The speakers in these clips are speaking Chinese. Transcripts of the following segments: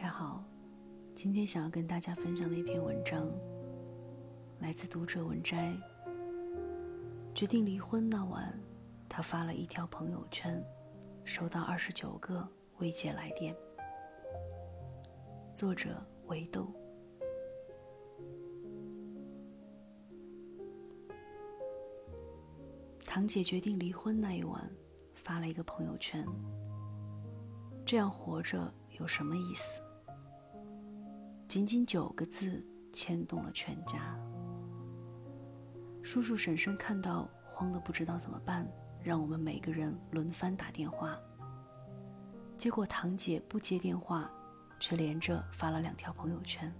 大家好，今天想要跟大家分享的一篇文章，来自读者文摘。决定离婚那晚，他发了一条朋友圈，收到二十九个未接来电。作者维豆。堂姐决定离婚那一晚，发了一个朋友圈。这样活着有什么意思？仅仅九个字，牵动了全家。叔叔婶婶看到，慌得不知道怎么办，让我们每个人轮番打电话。结果堂姐不接电话，却连着发了两条朋友圈：“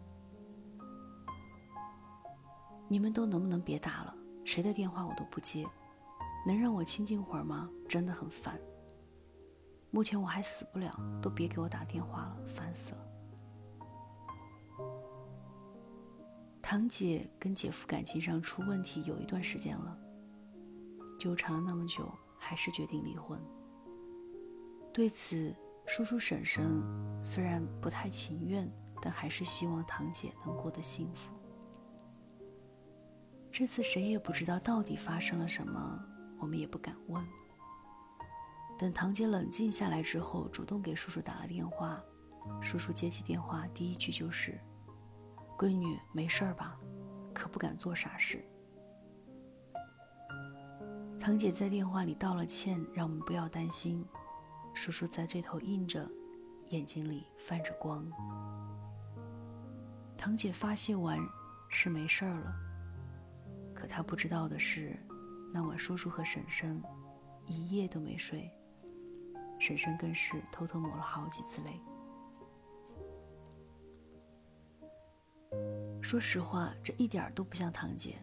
你们都能不能别打了？谁的电话我都不接。”能让我清静会儿吗？真的很烦。目前我还死不了，都别给我打电话了，烦死了。堂姐跟姐夫感情上出问题有一段时间了，纠缠了那么久，还是决定离婚。对此，叔叔婶婶虽然不太情愿，但还是希望堂姐能过得幸福。这次谁也不知道到底发生了什么。我们也不敢问。等堂姐冷静下来之后，主动给叔叔打了电话。叔叔接起电话，第一句就是：“闺女，没事儿吧？可不敢做傻事。”堂姐在电话里道了歉，让我们不要担心。叔叔在这头应着，眼睛里泛着光。堂姐发泄完，是没事儿了。可她不知道的是。那晚，叔叔和婶婶一夜都没睡，婶婶更是偷偷抹了好几次泪。说实话，这一点都不像堂姐，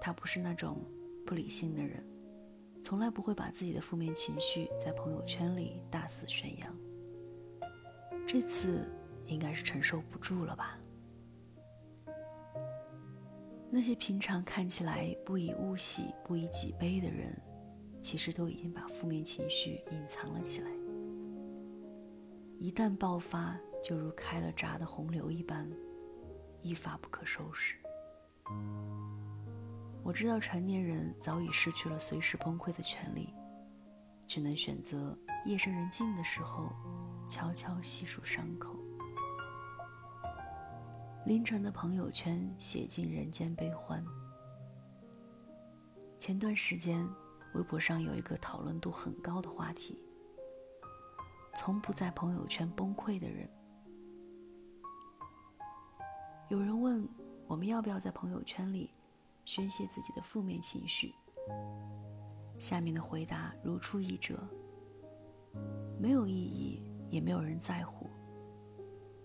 她不是那种不理性的人，从来不会把自己的负面情绪在朋友圈里大肆宣扬。这次应该是承受不住了吧。那些平常看起来不以物喜、不以己悲的人，其实都已经把负面情绪隐藏了起来。一旦爆发，就如开了闸的洪流一般，一发不可收拾。我知道成年人早已失去了随时崩溃的权利，只能选择夜深人静的时候，悄悄细数伤口。凌晨的朋友圈写尽人间悲欢。前段时间，微博上有一个讨论度很高的话题：从不在朋友圈崩溃的人。有人问我们要不要在朋友圈里宣泄自己的负面情绪？下面的回答如出一辙：没有意义，也没有人在乎。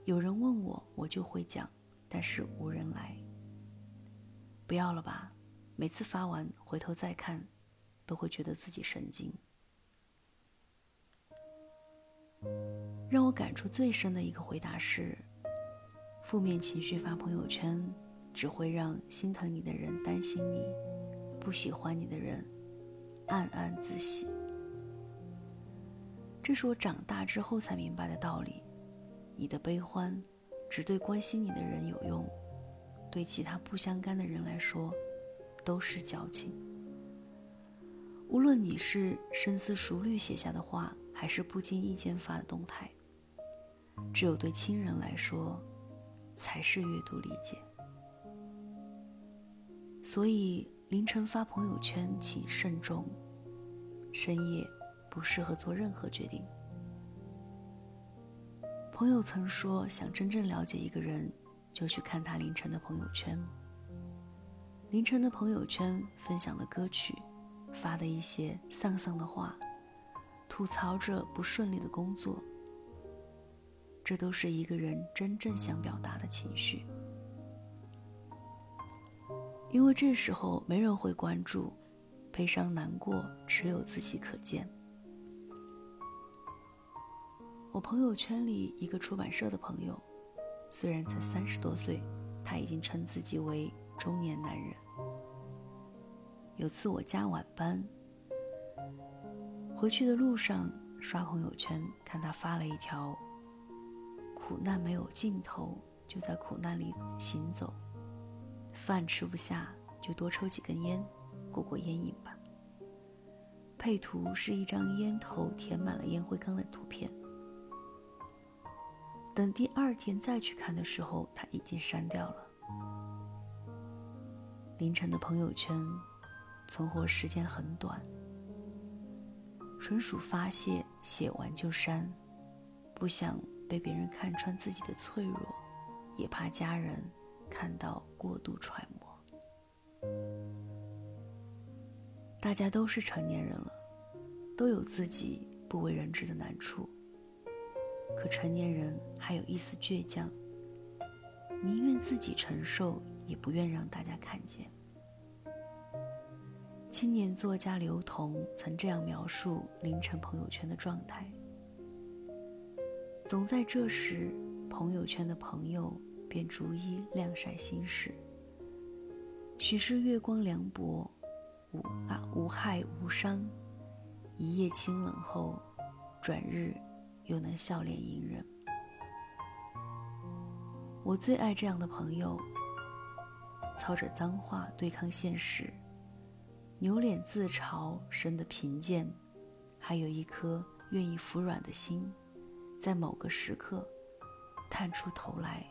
有人问我，我就会讲。但是无人来。不要了吧，每次发完回头再看，都会觉得自己神经。让我感触最深的一个回答是：负面情绪发朋友圈，只会让心疼你的人担心你，不喜欢你的人暗暗自喜。这是我长大之后才明白的道理。你的悲欢。只对关心你的人有用，对其他不相干的人来说，都是矫情。无论你是深思熟虑写下的话，还是不经意间发的动态，只有对亲人来说，才是阅读理解。所以凌晨发朋友圈，请慎重；深夜不适合做任何决定。朋友曾说，想真正了解一个人，就去看他凌晨的朋友圈。凌晨的朋友圈分享的歌曲，发的一些丧丧的话，吐槽着不顺利的工作，这都是一个人真正想表达的情绪。因为这时候没人会关注，悲伤难过只有自己可见。我朋友圈里一个出版社的朋友，虽然才三十多岁，他已经称自己为中年男人。有次我加晚班，回去的路上刷朋友圈，看他发了一条：“苦难没有尽头，就在苦难里行走。饭吃不下，就多抽几根烟，过过烟瘾吧。配图是一张烟头填满了烟灰缸的图片。等第二天再去看的时候，他已经删掉了。凌晨的朋友圈，存活时间很短，纯属发泄，写完就删，不想被别人看穿自己的脆弱，也怕家人看到过度揣摩。大家都是成年人了，都有自己不为人知的难处。可成年人还有一丝倔强，宁愿自己承受，也不愿让大家看见。青年作家刘同曾这样描述凌晨朋友圈的状态：总在这时，朋友圈的朋友便逐一晾晒心事。许是月光凉薄，无啊无害无伤，一夜清冷后，转日。又能笑脸迎人，我最爱这样的朋友。操着脏话对抗现实，扭脸自嘲，生的贫贱，还有一颗愿意服软的心，在某个时刻，探出头来，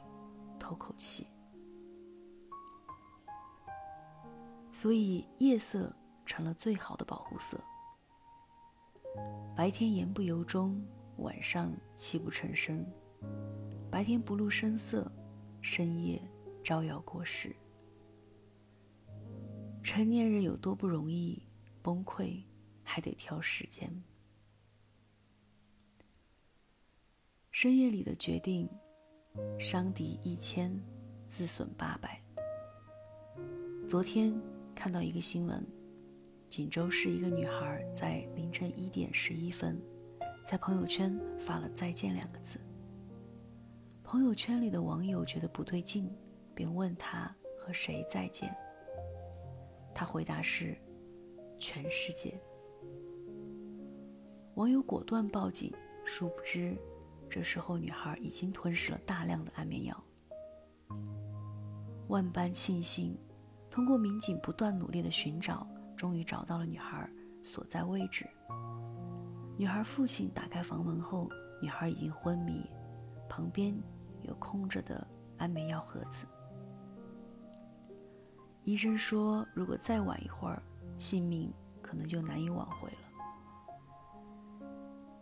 透口气。所以夜色成了最好的保护色。白天言不由衷。晚上泣不成声，白天不露声色，深夜招摇过市。成年人有多不容易，崩溃还得挑时间。深夜里的决定，伤敌一千，自损八百。昨天看到一个新闻，锦州市一个女孩在凌晨一点十一分。在朋友圈发了“再见”两个字。朋友圈里的网友觉得不对劲，便问她和谁再见。他回答是：“全世界。”网友果断报警，殊不知，这时候女孩已经吞噬了大量的安眠药。万般庆幸，通过民警不断努力的寻找，终于找到了女孩所在位置。女孩父亲打开房门后，女孩已经昏迷，旁边有空着的安眠药盒子。医生说，如果再晚一会儿，性命可能就难以挽回了。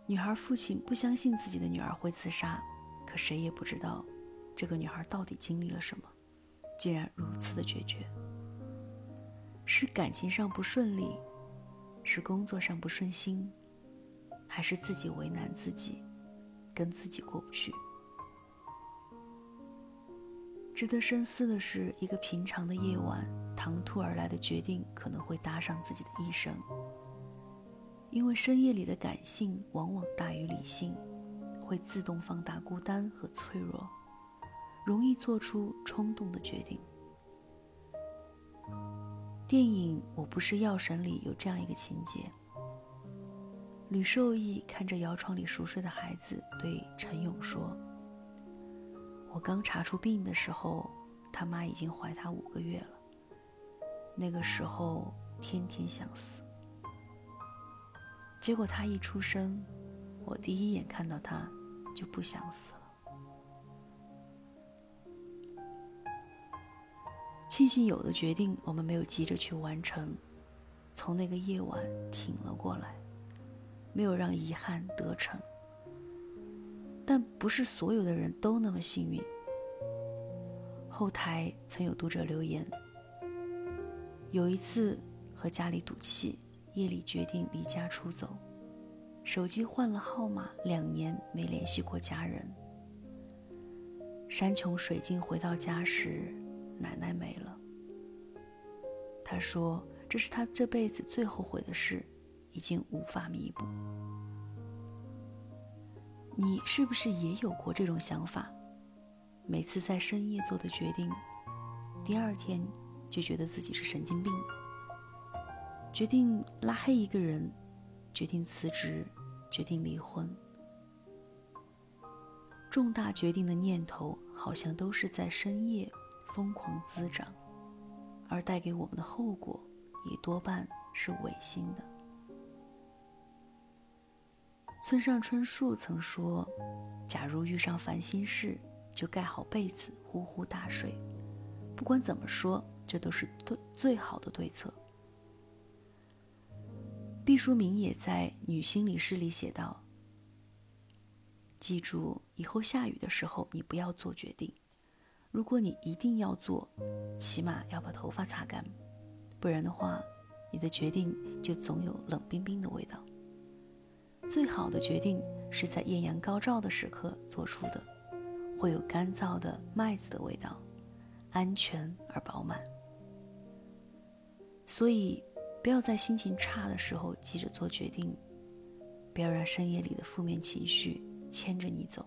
女孩父亲不相信自己的女儿会自杀，可谁也不知道，这个女孩到底经历了什么，竟然如此的决绝。是感情上不顺利，是工作上不顺心。还是自己为难自己，跟自己过不去。值得深思的是，一个平常的夜晚，唐突而来的决定可能会搭上自己的一生。因为深夜里的感性往往大于理性，会自动放大孤单和脆弱，容易做出冲动的决定。电影《我不是药神》里有这样一个情节。吕受益看着摇床里熟睡的孩子，对陈勇说：“我刚查出病的时候，他妈已经怀他五个月了。那个时候天天想死，结果他一出生，我第一眼看到他就不想死了。庆幸有的决定我们没有急着去完成，从那个夜晚挺了过来。”没有让遗憾得逞，但不是所有的人都那么幸运。后台曾有读者留言：有一次和家里赌气，夜里决定离家出走，手机换了号码，两年没联系过家人。山穷水尽回到家时，奶奶没了。他说：“这是他这辈子最后悔的事。”已经无法弥补。你是不是也有过这种想法？每次在深夜做的决定，第二天就觉得自己是神经病。决定拉黑一个人，决定辞职，决定离婚。重大决定的念头好像都是在深夜疯狂滋长，而带给我们的后果也多半是违心的。村上春树曾说：“假如遇上烦心事，就盖好被子，呼呼大睡。不管怎么说，这都是对最好的对策。”毕淑敏也在《女心理师》里写道：“记住，以后下雨的时候，你不要做决定。如果你一定要做，起码要把头发擦干，不然的话，你的决定就总有冷冰冰的味道。”最好的决定是在艳阳高照的时刻做出的，会有干燥的麦子的味道，安全而饱满。所以，不要在心情差的时候急着做决定，不要让深夜里的负面情绪牵着你走。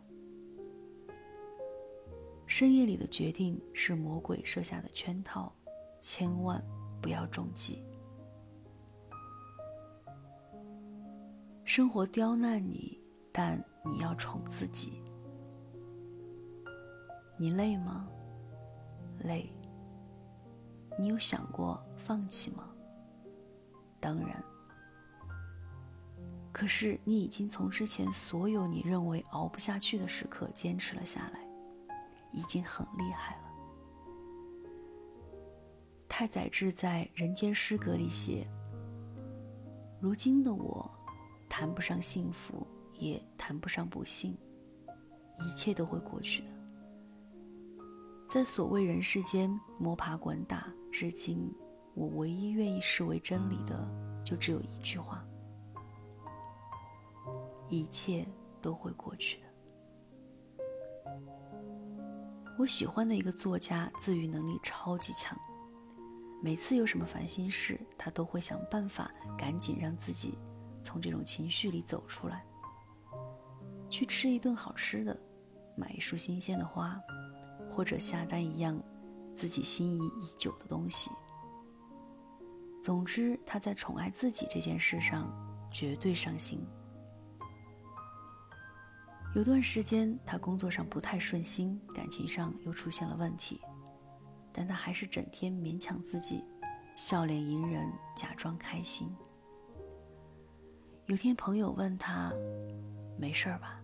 深夜里的决定是魔鬼设下的圈套，千万不要中计。生活刁难你，但你要宠自己。你累吗？累。你有想过放弃吗？当然。可是你已经从之前所有你认为熬不下去的时刻坚持了下来，已经很厉害了。太宰治在《人间失格》里写：“如今的我。”谈不上幸福，也谈不上不幸，一切都会过去的。在所谓人世间摸爬滚打，至今我唯一愿意视为真理的，就只有一句话：一切都会过去的。我喜欢的一个作家，自愈能力超级强，每次有什么烦心事，他都会想办法赶紧让自己。从这种情绪里走出来，去吃一顿好吃的，买一束新鲜的花，或者下单一样自己心仪已久的东西。总之，他在宠爱自己这件事上绝对上心。有段时间，他工作上不太顺心，感情上又出现了问题，但他还是整天勉强自己，笑脸迎人，假装开心。有天，朋友问他：“没事吧？”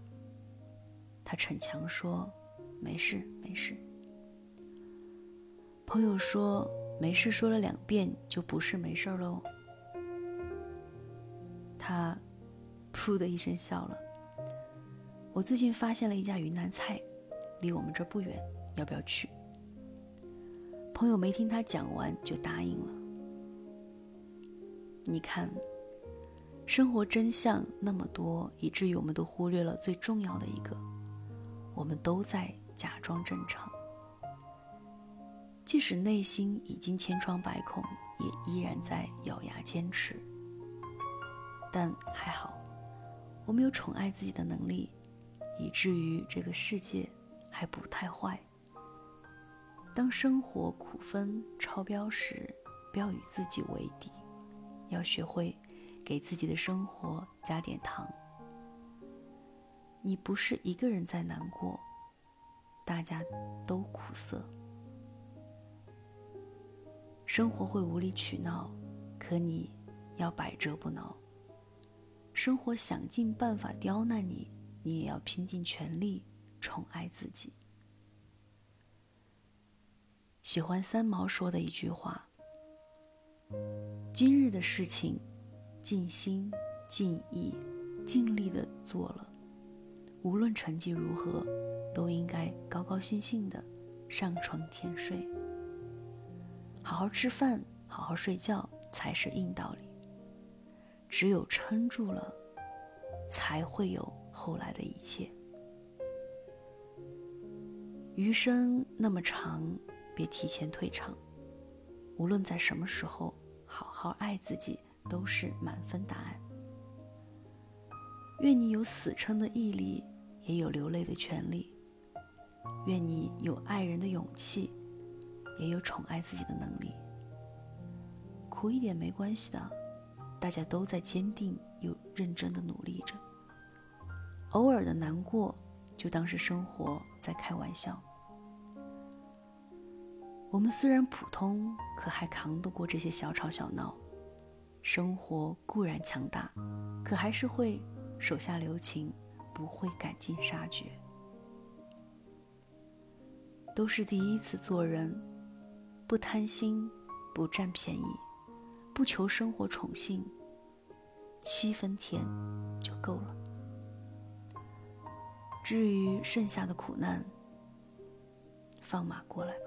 他逞强说：“没事，没事。”朋友说：“没事，说了两遍就不是没事喽。”他噗的一声笑了。我最近发现了一家云南菜，离我们这不远，要不要去？朋友没听他讲完就答应了。你看。生活真相那么多，以至于我们都忽略了最重要的一个：我们都在假装正常。即使内心已经千疮百孔，也依然在咬牙坚持。但还好，我们有宠爱自己的能力，以至于这个世界还不太坏。当生活苦分超标时，不要与自己为敌，要学会。给自己的生活加点糖。你不是一个人在难过，大家都苦涩。生活会无理取闹，可你要百折不挠。生活想尽办法刁难你，你也要拼尽全力宠爱自己。喜欢三毛说的一句话：“今日的事情。”尽心、尽意、尽力的做了，无论成绩如何，都应该高高兴兴的上床甜睡。好好吃饭，好好睡觉才是硬道理。只有撑住了，才会有后来的一切。余生那么长，别提前退场。无论在什么时候，好好爱自己。都是满分答案。愿你有死撑的毅力，也有流泪的权利；愿你有爱人的勇气，也有宠爱自己的能力。苦一点没关系的，大家都在坚定又认真的努力着。偶尔的难过，就当是生活在开玩笑。我们虽然普通，可还扛得过这些小吵小闹。生活固然强大，可还是会手下留情，不会赶尽杀绝。都是第一次做人，不贪心，不占便宜，不求生活宠幸，七分甜就够了。至于剩下的苦难，放马过来吧。